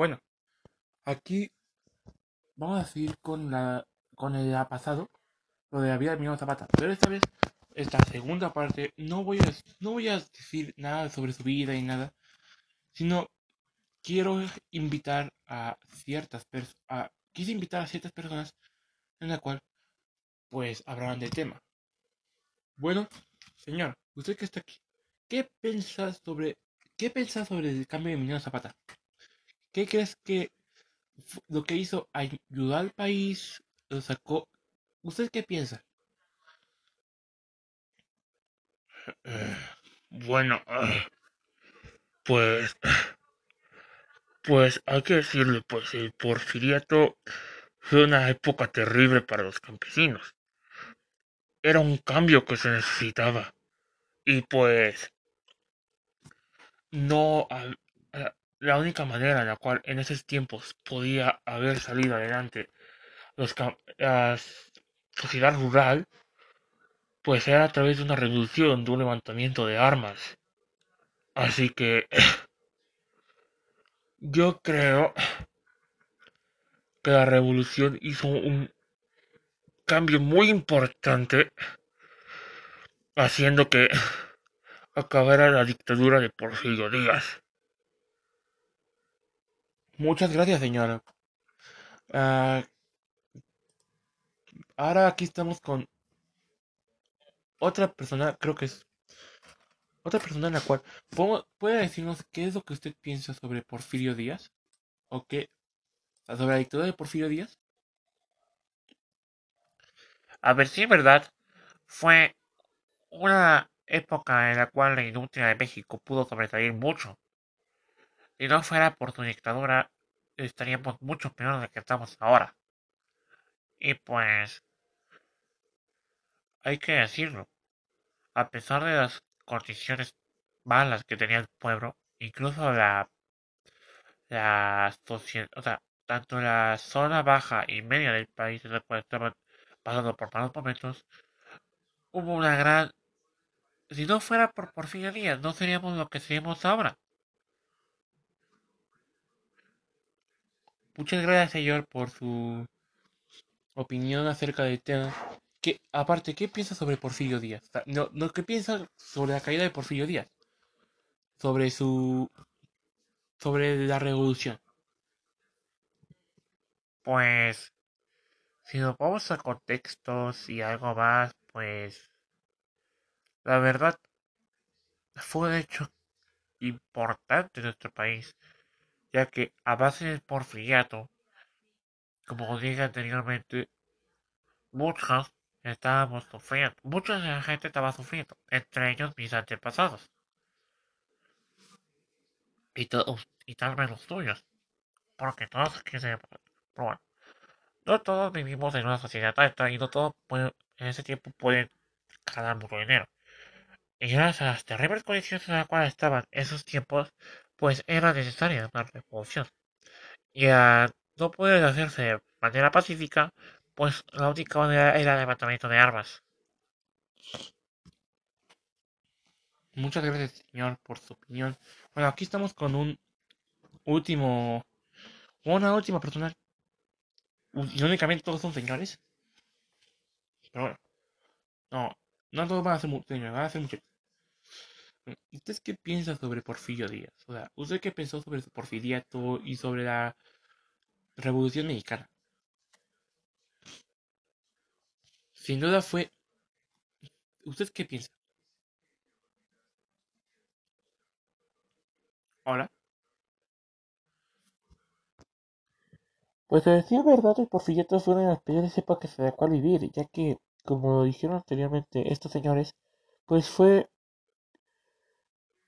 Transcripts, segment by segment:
Bueno, aquí vamos a seguir con la con el pasado, lo de la vida de Emiliano Zapata. Pero esta vez, esta segunda parte, no voy a, no voy a decir nada sobre su vida y nada, sino quiero invitar a ciertas personas, quise invitar a ciertas personas en la cual, pues, hablarán del tema. Bueno, señor, usted que está aquí, ¿qué piensa sobre, qué piensa sobre el cambio de Emiliano Zapata? ¿Qué crees que lo que hizo ayudó al país lo sacó. ¿Usted qué piensa? Eh, bueno, pues, pues hay que decirle, pues el porfiriato fue una época terrible para los campesinos. Era un cambio que se necesitaba. Y pues, no, la única manera en la cual en esos tiempos podía haber salido adelante la sociedad rural, pues era a través de una reducción, de un levantamiento de armas. Así que yo creo que la revolución hizo un cambio muy importante, haciendo que acabara la dictadura de Porfirio Díaz. Muchas gracias, señora. Ah, ahora aquí estamos con otra persona, creo que es otra persona en la cual puede decirnos qué es lo que usted piensa sobre Porfirio Díaz o qué sobre la dictadura de Porfirio Díaz. A ver si es verdad, fue una época en la cual la industria de México pudo sobresalir mucho. Si no fuera por su dictadura, estaríamos mucho peor de lo que estamos ahora. Y pues, hay que decirlo, a pesar de las condiciones malas que tenía el pueblo, incluso la, la sociedad, o sea, tanto la zona baja y media del país en la cual estaban pasando por malos momentos, hubo una gran... Si no fuera por Porfirio Díaz, no seríamos lo que seríamos ahora. Muchas gracias, señor, por su opinión acerca del tema aparte, ¿qué piensas sobre Porfirio Díaz? No, no, ¿Qué piensas sobre la caída de Porfirio Díaz? Sobre su. sobre la revolución. Pues. Si nos vamos a contextos y algo más, pues. La verdad. Fue un hecho importante en nuestro país. Ya que a base del porfiriato, como dije anteriormente, muchas estábamos sufriendo. Mucha gente estaba sufriendo, entre ellos mis antepasados. Y, todos, y tal vez los tuyos. Porque todos se... bueno, no todos vivimos en una sociedad alta y no todos en ese tiempo pueden ganar mucho dinero. Y gracias a las terribles condiciones en las cuales estaban esos tiempos, pues era necesaria una revolución. Y a no poder hacerse de manera pacífica, pues la única manera era el levantamiento de armas. Muchas gracias, señor, por su opinión. Bueno, aquí estamos con un último. Una última persona. Irónicamente, todos son señores. Pero bueno. No, no todos van a ser señores, van a ser muchachos. ¿Usted qué piensa sobre Porfirio Díaz? O sea, ¿usted qué pensó sobre su porfiriato y sobre la Revolución Mexicana? Sin duda fue... ¿Usted qué piensa? Hola. Pues a decir verdad, el porfiriato fue una de las peores épocas en la cual vivir, ya que, como dijeron anteriormente estos señores, pues fue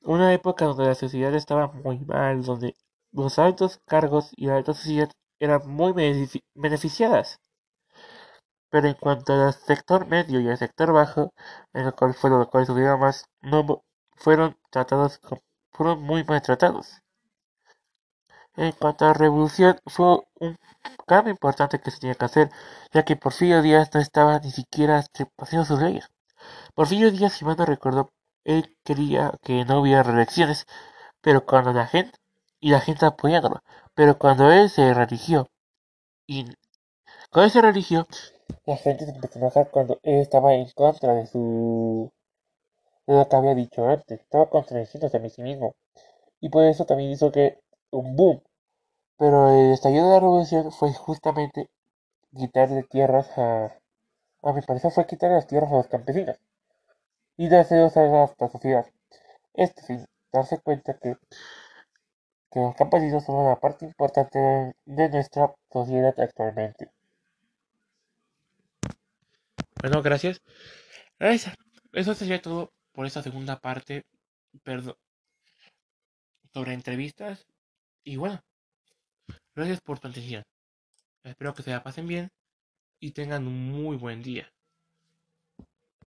una época donde la sociedad estaba muy mal, donde los altos cargos y la alta sociedad eran muy beneficiadas. Pero en cuanto al sector medio y al sector bajo, en el cual fueron los cuales subieron más, no fueron tratados fueron muy maltratados. En cuanto a la revolución, fue un cambio importante que se tenía que hacer, ya que Porfirio Díaz no estaba ni siquiera haciendo sus leyes. Porfirio Díaz, si mal no recuerdo, él quería que no hubiera reelecciones, pero cuando la gente, y la gente apoyándolo, Pero cuando él se religió, y cuando él se religió, la gente se empezó a enojar cuando él estaba en contra de su de lo que había dicho antes, estaba contradiciéndose a sí mismo. Y por eso también hizo que un boom. Pero el estallido de la revolución fue justamente quitarle tierras a. A mi parecer fue quitarle las tierras a los campesinos. Y dárselos a la sociedad. Esto sin darse cuenta que, que los campesinos son una parte importante de nuestra sociedad actualmente. Bueno, gracias. Gracias. Eso sería todo por esta segunda parte. Perdón. Sobre entrevistas. Y bueno. Gracias por tu atención. Espero que se la pasen bien y tengan un muy buen día.